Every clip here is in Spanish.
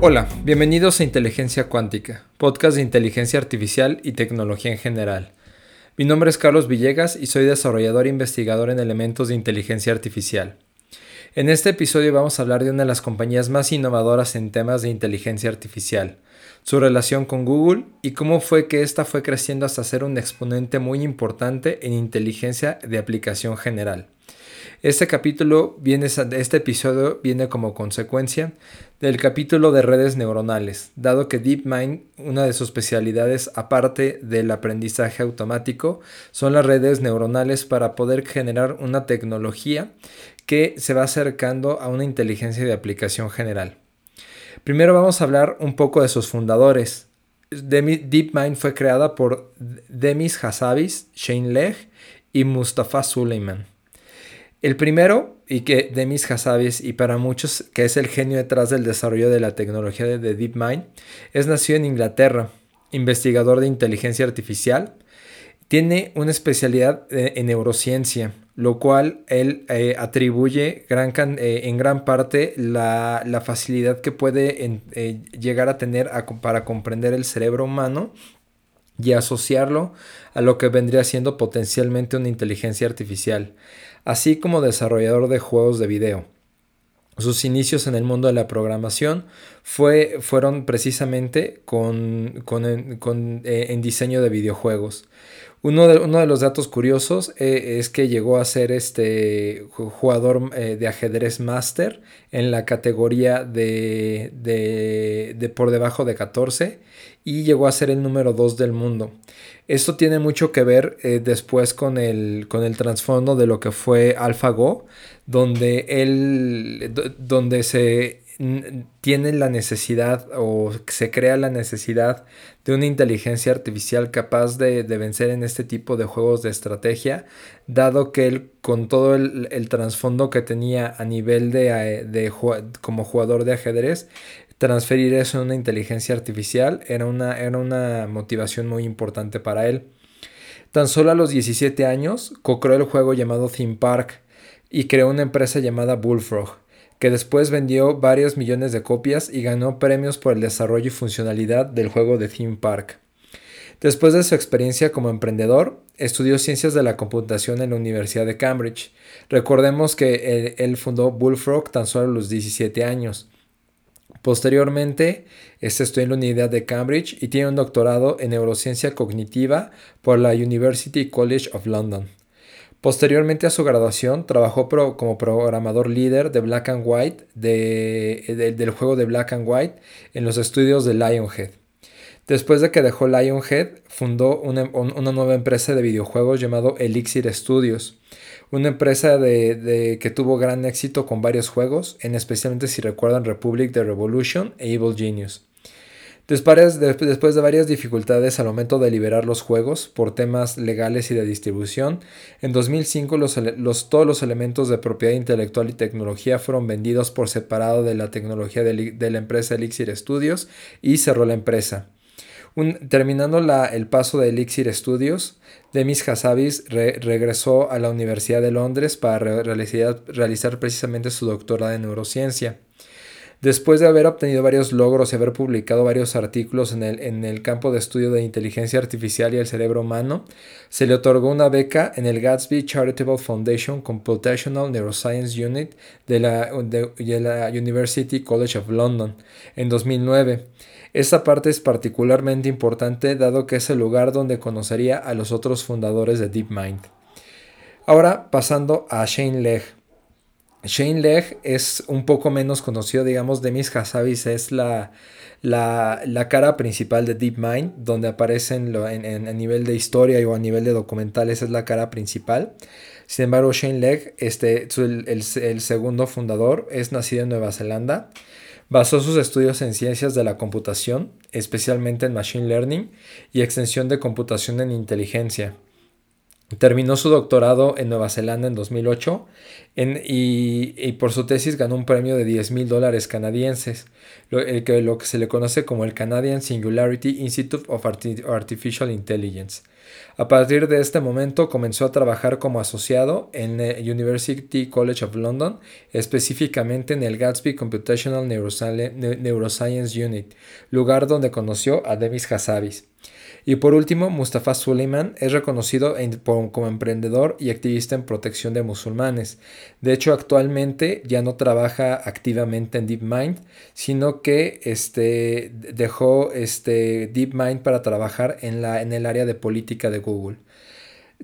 Hola, bienvenidos a Inteligencia Cuántica, podcast de inteligencia artificial y tecnología en general. Mi nombre es Carlos Villegas y soy desarrollador e investigador en elementos de inteligencia artificial. En este episodio vamos a hablar de una de las compañías más innovadoras en temas de inteligencia artificial, su relación con Google y cómo fue que ésta fue creciendo hasta ser un exponente muy importante en inteligencia de aplicación general. Este capítulo viene, este episodio viene como consecuencia del capítulo de redes neuronales, dado que DeepMind, una de sus especialidades aparte del aprendizaje automático, son las redes neuronales para poder generar una tecnología que se va acercando a una inteligencia de aplicación general. Primero vamos a hablar un poco de sus fundadores. DeepMind fue creada por Demis Hassabis, Shane Legg y Mustafa Suleiman. El primero, y que Demis Hassabis, y para muchos que es el genio detrás del desarrollo de la tecnología de, DeepMind, es nacido en Inglaterra, investigador de inteligencia artificial. Tiene una especialidad eh, en neurociencia, lo cual él eh, atribuye eh, en gran parte la, facilidad que puede llegar a tener para comprender el cerebro humano y asociarlo a lo que vendría siendo potencialmente una inteligencia artificial así como desarrollador de juegos de video. Sus inicios en el mundo de la programación fue, fueron precisamente con, eh, en diseño de videojuegos. Uno de, uno de, los datos curiosos eh, es que llegó a ser este jugador eh, de ajedrez máster en la categoría de, de, por debajo de 14 y llegó a ser el número 2 del mundo. Esto tiene mucho que ver eh, después con el, con el trasfondo de lo que fue AlphaGo, donde él, donde se tiene la necesidad o se crea la necesidad de una inteligencia artificial capaz de, vencer en este tipo de juegos de estrategia, dado que él con todo el, trasfondo que tenía a nivel de, de, como jugador de ajedrez, transferir eso en una inteligencia artificial era una, era una motivación muy importante para él. Tan solo a los 17 años, co-creó el juego llamado Theme Park y creó una empresa llamada Bullfrog, que después vendió varios millones de copias y ganó premios por el desarrollo y funcionalidad del juego de Theme Park. Después de su experiencia como emprendedor, estudió ciencias de la computación en la Universidad de Cambridge. Recordemos que él, fundó Bullfrog tan solo a los 17 años. Posteriormente, este estudió en la Unidad de Cambridge y tiene un doctorado en neurociencia cognitiva por la University College of London. Posteriormente a su graduación, trabajó como programador líder de Black and White, del juego de Black and White, en los estudios de Lionhead. Después de que dejó Lionhead, fundó una, nueva empresa de videojuegos llamado Elixir Studios una empresa de, que tuvo gran éxito con varios juegos, en especialmente si recuerdan Republic the Revolution e Evil Genius. Después de, varias dificultades al momento de liberar los juegos por temas legales y de distribución, en 2005 los, todos los elementos de propiedad intelectual y tecnología fueron vendidos por separado de la tecnología de, la empresa Elixir Studios y cerró la empresa terminando el paso de Elixir Studios, Demis Hassabis regresó a la Universidad de Londres para realizar, precisamente su doctorado en neurociencia. Después de haber obtenido varios logros y haber publicado varios artículos en el, en el, campo de estudio de inteligencia artificial y el cerebro humano, se le otorgó una beca en el Gatsby Charitable Foundation Computational Neuroscience Unit de la, de la University College of London en 2009. Esta parte es particularmente importante dado que es el lugar donde conocería a los otros fundadores de DeepMind. Ahora pasando a Shane Legg. Shane Legg es un poco menos conocido, digamos, Demis Hassabis es la, la, cara principal de DeepMind, donde aparecen en, a nivel de historia o a nivel de documentales es la cara principal. Sin embargo, Shane Legg, este, el segundo fundador, es nacido en Nueva Zelanda. Basó sus estudios en ciencias de la computación, especialmente en Machine Learning y extensión de computación en inteligencia. Terminó su doctorado en Nueva Zelanda en 2008 y, por su tesis ganó un premio de 10 mil dólares canadienses, lo, que, lo que se le conoce como el Canadian Singularity Institute of Artificial Intelligence. A partir de este momento comenzó a trabajar como asociado en el University College of London, específicamente en el Gatsby Computational Neuroscience Unit, lugar donde conoció a Demis Hassabis. Y por último, Mustafa Suleiman es reconocido como emprendedor y activista en protección de musulmanes. De hecho, actualmente ya no trabaja activamente en DeepMind, sino que este, dejó este, DeepMind para trabajar en, la, en el área de política de Google.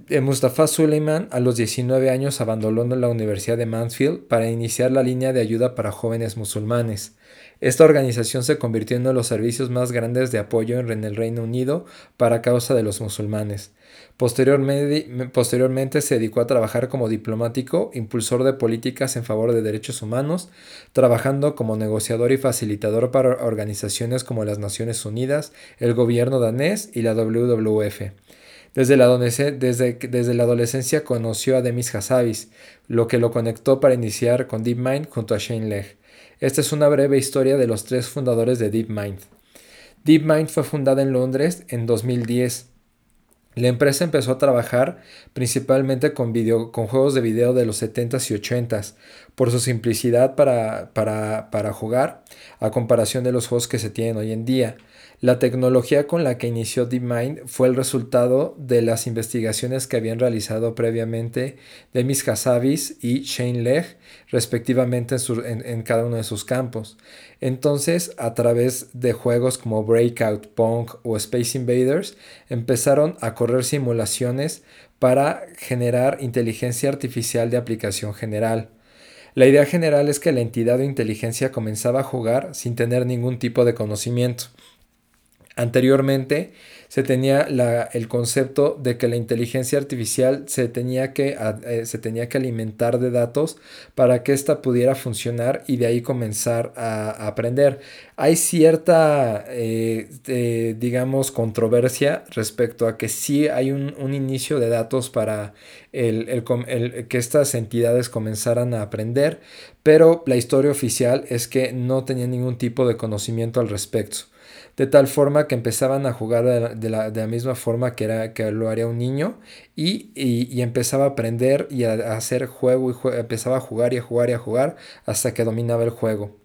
Eh, Mustafa Suleiman a los 19 años abandonó la Universidad de Mansfield para iniciar la línea de ayuda para jóvenes musulmanes. Esta organización se convirtió en uno de los servicios más grandes de apoyo en el Reino Unido para causa de los musulmanes. Posteriormente, se dedicó a trabajar como diplomático, impulsor de políticas en favor de derechos humanos, trabajando como negociador y facilitador para organizaciones como las Naciones Unidas, el gobierno danés y la WWF. Desde la, desde, la adolescencia conoció a Demis Hassabis, lo que lo conectó para iniciar con DeepMind junto a Shane Legg. Esta es una breve historia de los tres fundadores de DeepMind. DeepMind fue fundada en Londres en 2010. La empresa empezó a trabajar principalmente con, con juegos de video de los 70s y 80s, por su simplicidad para, para, para jugar, a comparación de los juegos que se tienen hoy en día. La tecnología con la que inició DeepMind fue el resultado de las investigaciones que habían realizado previamente Demis Hassabis y Shane Legg, respectivamente en, cada uno de sus campos. Entonces, a través de juegos como Breakout, Pong o Space Invaders, empezaron a correr simulaciones para generar inteligencia artificial de aplicación general. La idea general es que la entidad de inteligencia comenzaba a jugar sin tener ningún tipo de conocimiento. Anteriormente se tenía el concepto de que la inteligencia artificial se tenía, que, eh, se tenía que alimentar de datos para que ésta pudiera funcionar y de ahí comenzar a, aprender. Hay cierta, eh, eh, digamos, controversia respecto a que sí hay un, inicio de datos para que estas entidades comenzaran a aprender, pero la historia oficial es que no tenía ningún tipo de conocimiento al respecto de tal forma que empezaban a jugar de la, misma forma que, era, que lo haría un niño y, y, empezaba a aprender y a, hacer juego y empezaba a jugar y a jugar y a jugar hasta que dominaba el juego.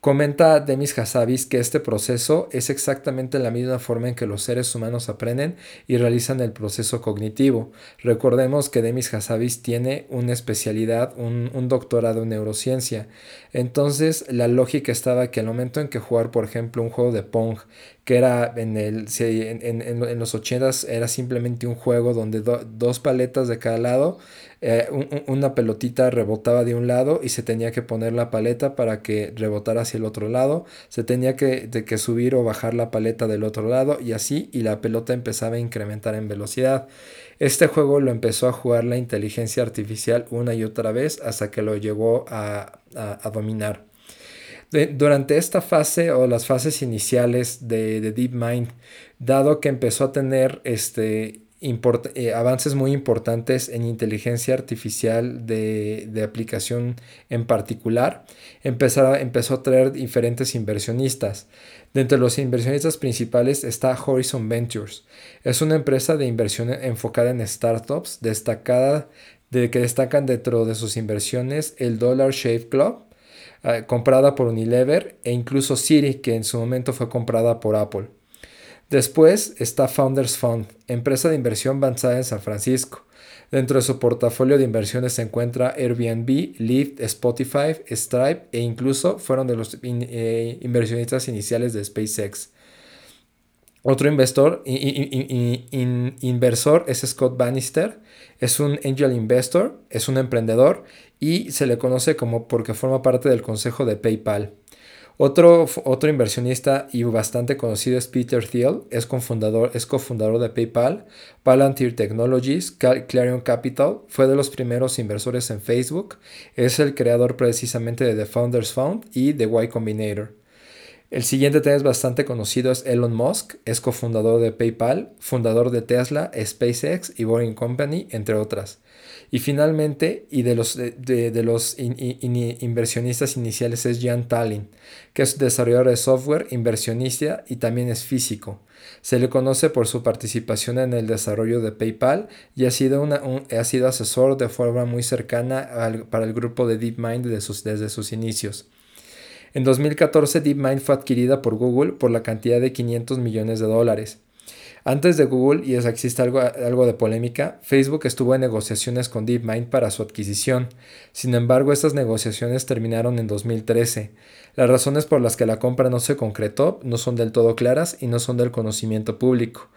Comenta Demis Hassabis que este proceso es exactamente la misma forma en que los seres humanos aprenden y realizan el proceso cognitivo. Recordemos que Demis Hassabis tiene una especialidad, un, doctorado en neurociencia. Entonces, la lógica estaba que al momento en que jugar, por ejemplo, un juego de Pong, que era en, el, en, los 80 era simplemente un juego donde dos paletas de cada lado eh, una pelotita rebotaba de un lado y se tenía que poner la paleta para que rebotara hacia el otro lado, se tenía que, que subir o bajar la paleta del otro lado y así y la pelota empezaba a incrementar en velocidad. Este juego lo empezó a jugar la inteligencia artificial una y otra vez hasta que lo llegó a, dominar. durante esta fase o las fases iniciales de, de DeepMind, dado que empezó a tener este, eh, avances muy importantes en inteligencia artificial de, aplicación en particular, empezó, empezó a traer diferentes inversionistas. Dentro de los inversionistas principales está Horizon Ventures. Es una empresa de inversión enfocada en startups, destacada, de que destacan dentro de sus inversiones el Dollar Shave Club, eh, comprada por Unilever, e incluso Siri, que en su momento fue comprada por Apple. Después está Founders Fund, empresa de inversión basada en San Francisco. Dentro de su portafolio de inversiones se encuentra Airbnb, Lyft, Spotify, Stripe e incluso fueron de los eh, inversionistas iniciales de SpaceX. Otro inversor, inversor es Scott Bannister, es un angel investor, es un emprendedor y se le conoce como porque forma parte del consejo de PayPal. Otro, otro inversionista y bastante conocido es Peter Thiel, es cofundador, es cofundador de PayPal, Palantir Technologies, Clarion Capital, fue de los primeros inversores en Facebook, es el creador precisamente de The Founders Fund y The Y Combinator. El siguiente tema es bastante conocido, es Elon Musk, es cofundador de PayPal, fundador de Tesla, SpaceX y Boring Company, entre otras. Y finalmente, y de los, de, los inversionistas iniciales es Jan Tallinn, que es desarrollador de software, inversionista y también es físico. Se le conoce por su participación en el desarrollo de PayPal y ha sido, una, ha sido asesor de forma muy cercana para el grupo de DeepMind desde sus inicios. En 2014 DeepMind fue adquirida por Google por la cantidad de 500 millones de dólares. Antes de Google, y existe algo, algo de polémica, Facebook estuvo en negociaciones con DeepMind para su adquisición. Sin embargo, estas negociaciones terminaron en 2013. Las razones por las que la compra no se concretó no son del todo claras y no son del conocimiento público.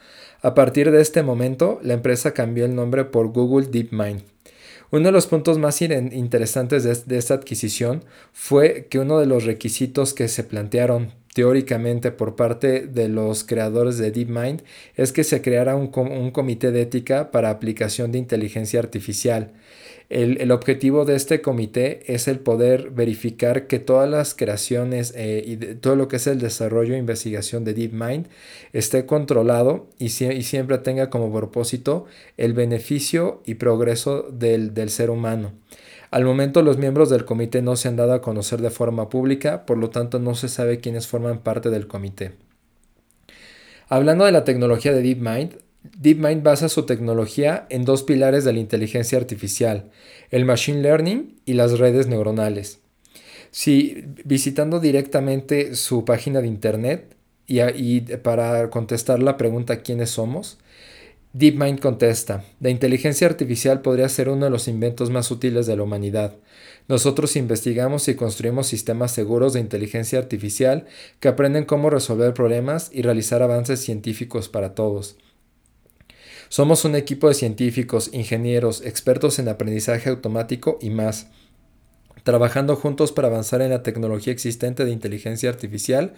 A partir de este momento, la empresa cambió el nombre por Google DeepMind. Uno de los puntos más interesantes de, esta adquisición fue que uno de los requisitos que se plantearon teóricamente por parte de los creadores de DeepMind es que se creara un, comité de ética para aplicación de inteligencia artificial. El, objetivo de este comité es el poder verificar que todas las creaciones eh, y todo lo que es el desarrollo e investigación de DeepMind esté controlado y, siempre tenga como propósito el beneficio y progreso del, del ser humano. Al momento los miembros del comité no se han dado a conocer de forma pública, por lo tanto no se sabe quiénes forman parte del comité. Hablando de la tecnología de DeepMind, DeepMind basa su tecnología en dos pilares de la inteligencia artificial, el machine learning y las redes neuronales. Si visitando directamente su página de internet y, y para contestar la pregunta ¿quiénes somos?, DeepMind contesta, la inteligencia artificial podría ser uno de los inventos más útiles de la humanidad. Nosotros investigamos y construimos sistemas seguros de inteligencia artificial que aprenden cómo resolver problemas y realizar avances científicos para todos. Somos un equipo de científicos, ingenieros, expertos en aprendizaje automático y más, trabajando juntos para avanzar en la tecnología existente de inteligencia artificial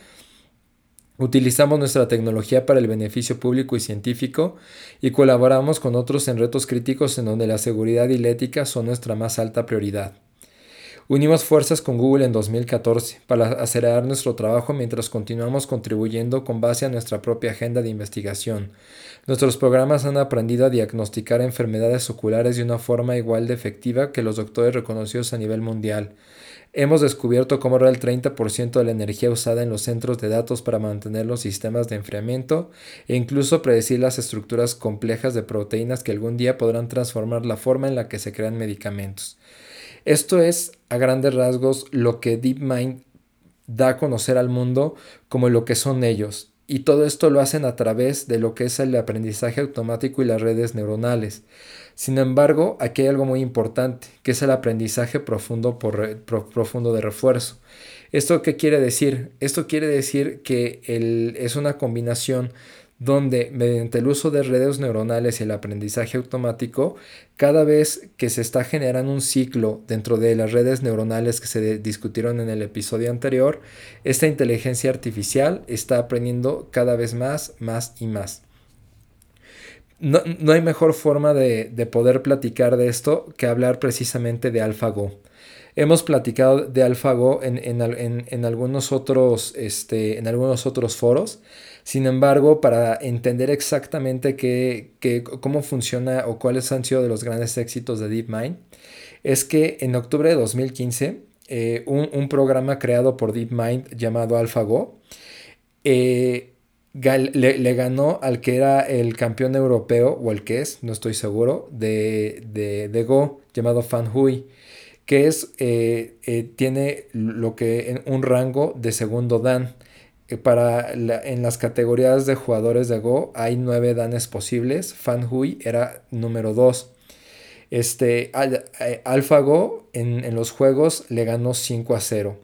Utilizamos nuestra tecnología para el beneficio público y científico y colaboramos con otros en retos críticos en donde la seguridad y la ética son nuestra más alta prioridad. Unimos fuerzas con Google en 2014 para acelerar nuestro trabajo mientras continuamos contribuyendo con base a nuestra propia agenda de investigación. Nuestros programas han aprendido a diagnosticar enfermedades oculares de una forma igual de efectiva que los doctores reconocidos a nivel mundial. Hemos descubierto cómo ahorrar el 30% de la energía usada en los centros de datos para mantener los sistemas de enfriamiento e incluso predecir las estructuras complejas de proteínas que algún día podrán transformar la forma en la que se crean medicamentos. Esto es, a grandes rasgos, lo que DeepMind da a conocer al mundo como lo que son ellos, y todo esto lo hacen a través de lo que es el aprendizaje automático y las redes neuronales. Sin embargo, aquí hay algo muy importante, que es el aprendizaje profundo, por, profundo de refuerzo. ¿Esto qué quiere decir? Esto quiere decir que es una combinación donde mediante el uso de redes neuronales y el aprendizaje automático, cada vez que se está generando un ciclo dentro de las redes neuronales que se discutieron en el episodio anterior, esta inteligencia artificial está aprendiendo cada vez más, más y más. No, hay mejor forma de, poder platicar de esto que hablar precisamente de AlphaGo. Hemos platicado de AlphaGo en, en, algunos otros, este, en algunos otros foros. Sin embargo, para entender exactamente qué, cómo funciona o cuáles han sido de los grandes éxitos de DeepMind, es que en octubre de 2015, eh, un, programa creado por DeepMind llamado AlphaGo eh, le, ganó al que era el campeón europeo, o el que es, no estoy seguro, de, de, Go, llamado Fan Hui, que es, eh, tiene lo que un rango de segundo Dan para en las categorías de jugadores de Go hay nueve danes posibles. Fan Hui era número 2. Este, eh, AlphaGo en, en los juegos le ganó 5 a 0.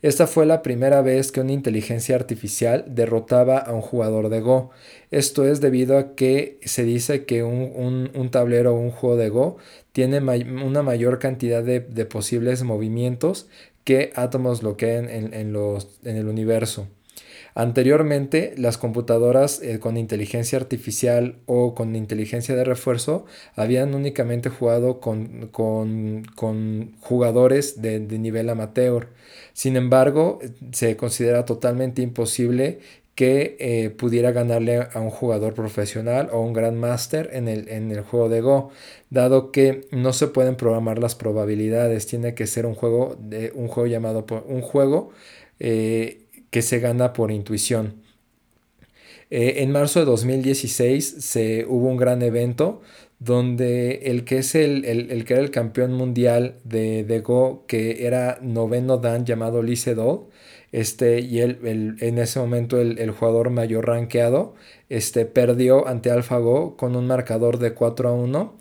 Esta fue la primera vez que una inteligencia artificial derrotaba a un jugador de Go. Esto es debido a que se dice que un, tablero o un juego de Go tiene una mayor cantidad de, posibles movimientos que átomos lo que en, en, los, en el universo. Anteriormente, las computadoras eh, con inteligencia artificial o con inteligencia de refuerzo habían únicamente jugado con, jugadores de, nivel amateur. Sin embargo, se considera totalmente imposible que eh, pudiera ganarle a un jugador profesional o un Grandmaster en el, en el juego de Go, dado que no se pueden programar las probabilidades, tiene que ser un juego, de, un juego llamado un juego eh, que se gana por intuición. Eh, en marzo de 2016 se, hubo un gran evento donde el que es el, que era el campeón mundial de, de, Go, que era noveno Dan llamado Lee Sedol, este, y él, en ese momento el, jugador mayor rankeado este, perdió ante AlphaGo con un marcador de 4 a 1.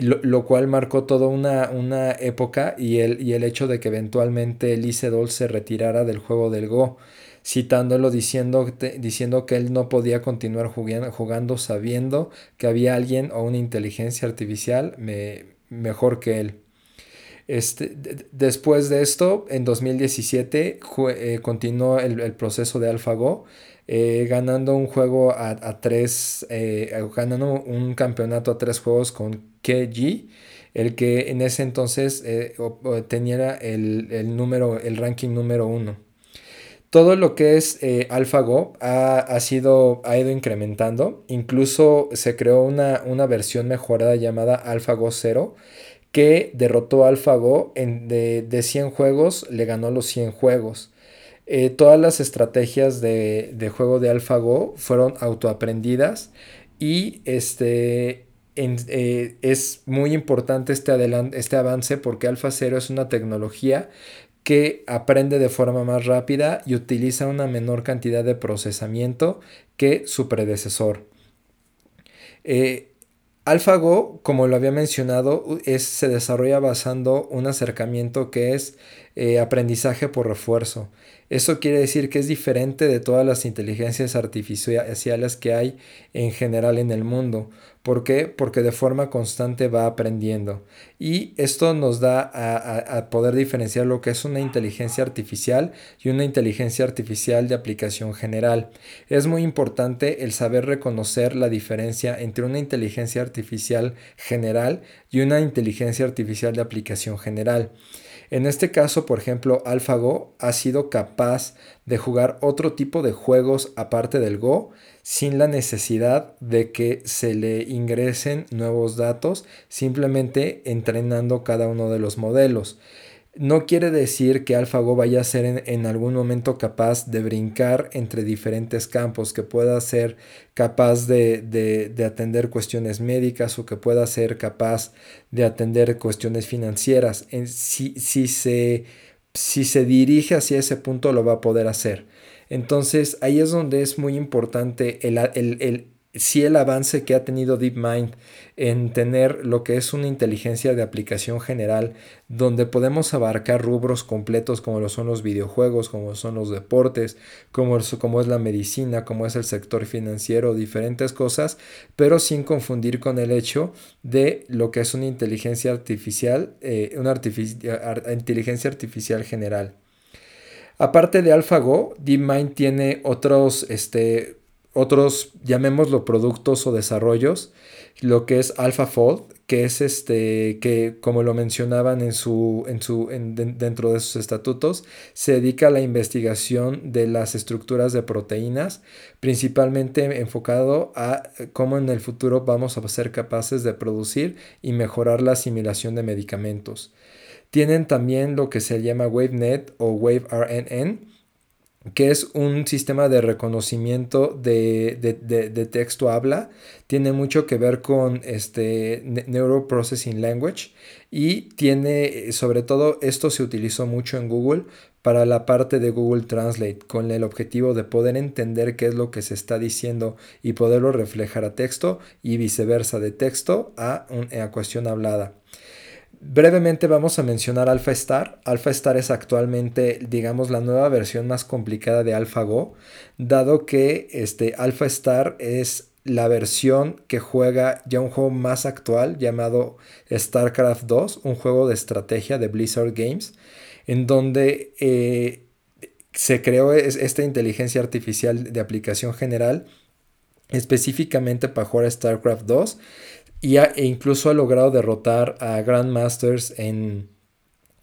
Lo, cual marcó toda una, una época y el, y el, hecho de que eventualmente Lee Sedol se retirara del juego del Go, citándolo diciendo, diciendo que él no podía continuar jugando, jugando sabiendo que había alguien o una inteligencia artificial mejor que él. Este, después de esto, en 2017, eh, continuó el, proceso de AlphaGo, eh, ganando un juego a, tres, eh, ganando un campeonato a tres juegos con KG, el que en ese entonces tenía el, número, el ranking número uno. Todo lo que es AlphaGo ha, ha, sido, ha ido incrementando. Incluso se creó una, una versión mejorada llamada AlphaGo 0 que derrotó a AlphaGo en, de, de 100 juegos, le ganó los 100 juegos. Eh, todas las estrategias de, juego de AlphaGo fueron autoaprendidas y este, eh, es muy importante este, este avance porque Alpha 0 es una tecnología que aprende de forma más rápida y utiliza una menor cantidad de procesamiento que su predecesor. Eh, AlphaGo, como lo había mencionado, es, se desarrolla basando un acercamiento que es eh, aprendizaje por refuerzo. Eso quiere decir que es diferente de todas las inteligencias artificiales que hay en general en el mundo. ¿Por qué? Porque de forma constante va aprendiendo. Y esto nos da a, poder diferenciar lo que es una inteligencia artificial y una inteligencia artificial de aplicación general. Es muy importante el saber reconocer la diferencia entre una inteligencia artificial general y una inteligencia artificial de aplicación general. En este caso, por ejemplo, AlphaGo ha sido capaz de jugar otro tipo de juegos aparte del Go sin la necesidad de que se le ingresen nuevos datos, simplemente entrenando cada uno de los modelos. No quiere decir que AlphaGo vaya a ser en, algún momento capaz de brincar entre diferentes campos, que pueda ser capaz de, atender cuestiones médicas o que pueda ser capaz de atender cuestiones financieras. si, se, si se dirige hacia ese punto lo va a poder hacer. Entonces ahí es donde es muy importante el, el si el avance que ha tenido DeepMind en tener lo que es una inteligencia de aplicación general, donde podemos abarcar rubros completos como lo son los videojuegos, como son los deportes, como, como es la medicina, como es el sector financiero, diferentes cosas, pero sin confundir con el hecho de lo que es una inteligencia artificial, eh, una inteligencia artificial general. Aparte de AlphaGo, DeepMind tiene otros este, otros, llamémoslo productos o desarrollos, lo que es AlphaFold, que es este, que como lo mencionaban en su, en su, dentro de sus estatutos, se dedica a la investigación de las estructuras de proteínas, principalmente enfocado a cómo en el futuro vamos a ser capaces de producir y mejorar la asimilación de medicamentos. Tienen también lo que se llama WaveNet o WaveRNN, que es un sistema de reconocimiento de, de, texto habla, tiene mucho que ver con este Neuroprocessing Language y tiene, sobre todo, esto se utilizó mucho en Google para la parte de Google Translate, con el objetivo de poder entender qué es lo que se está diciendo y poderlo reflejar a texto y viceversa, de texto a, a cuestión hablada. Brevemente vamos a mencionar AlphaStar. AlphaStar es actualmente, digamos, la nueva versión más complicada de AlphaGo, dado que este, AlphaStar es la versión que juega ya un juego más actual llamado StarCraft 2, un juego de estrategia de Blizzard Games, en donde eh, se creó esta inteligencia artificial de aplicación general específicamente para jugar StarCraft 2 y e incluso ha logrado derrotar a Grandmasters en,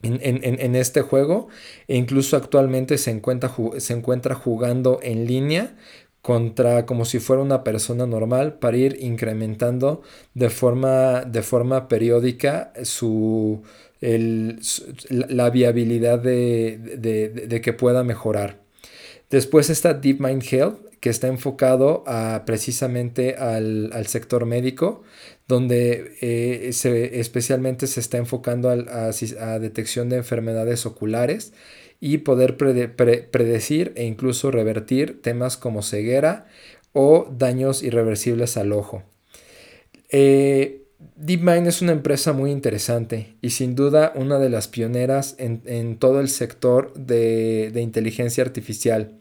en, este juego e incluso actualmente se encuentra, se encuentra jugando en línea contra como si fuera una persona normal para ir incrementando de forma, de forma periódica su, la viabilidad de, que pueda mejorar. Después está DeepMind Health, que está enfocado a, precisamente al, sector médico, donde eh, se, especialmente se está enfocando a, a, detección de enfermedades oculares y poder predecir e incluso revertir temas como ceguera o daños irreversibles al ojo. Eh, DeepMind es una empresa muy interesante y sin duda una de las pioneras en, todo el sector de, inteligencia artificial.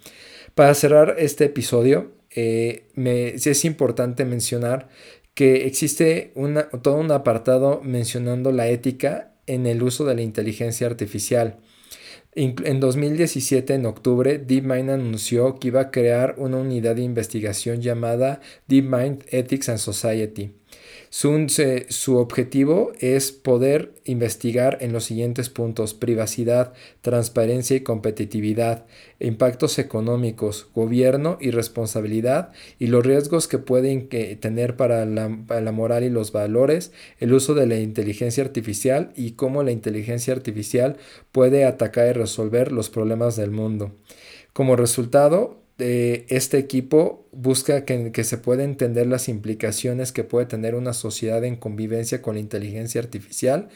Para cerrar este episodio, eh, es importante mencionar que existe todo un apartado mencionando la ética en el uso de la inteligencia artificial. En 2017, en octubre, DeepMind anunció que iba a crear una unidad de investigación llamada DeepMind Ethics and Society su, objetivo es poder investigar en los siguientes puntos, privacidad, transparencia y competitividad, impactos económicos, gobierno y responsabilidad y los riesgos que pueden tener para la, moral y los valores, el uso de la inteligencia artificial y cómo la inteligencia artificial puede atacar y resolver los problemas del mundo. Como resultado, este equipo busca que, se pueda entender las implicaciones que puede tener una sociedad en convivencia con la inteligencia artificial,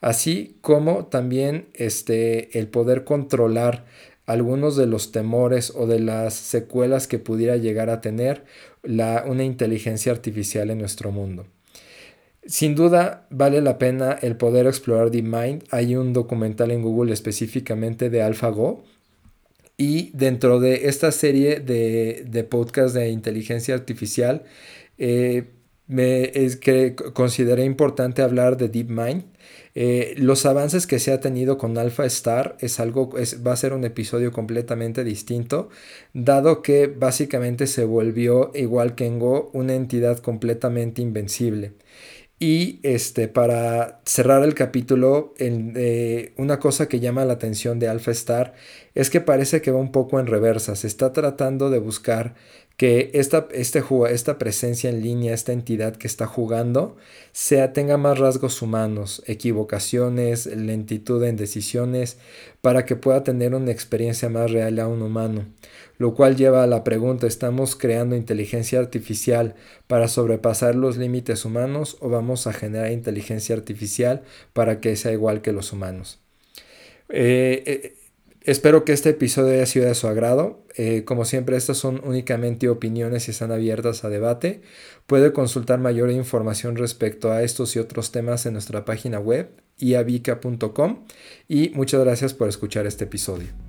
así como también este, el poder controlar algunos de los temores o de las secuelas que pudiera llegar a tener la, una inteligencia artificial en nuestro mundo. Sin duda vale la pena el poder explorar DeepMind. Hay un documental en Google específicamente de AlphaGo y dentro de esta serie de, de podcasts de inteligencia artificial, eh, me, es que consideré importante hablar de DeepMind. Eh, los avances que se ha tenido con Alpha Star es algo, es, va a ser un episodio completamente distinto, dado que básicamente se volvió, igual que en Go, una entidad completamente invencible. Y este, para cerrar el capítulo, eh, una cosa que llama la atención de Alpha Star es que parece que va un poco en reversa. Se está tratando de buscar que esta, este, esta presencia en línea, esta entidad que está jugando, sea, tenga más rasgos humanos, equivocaciones, lentitud en decisiones, para que pueda tener una experiencia más real a un humano. Lo cual lleva a la pregunta, ¿estamos creando inteligencia artificial para sobrepasar los límites humanos o vamos a generar inteligencia artificial para que sea igual que los humanos? Eh, eh, Espero que este episodio haya sido de su agrado. Eh, como siempre, estas son únicamente opiniones y están abiertas a debate. Puede consultar mayor información respecto a estos y otros temas en nuestra página web iavica.com y muchas gracias por escuchar este episodio.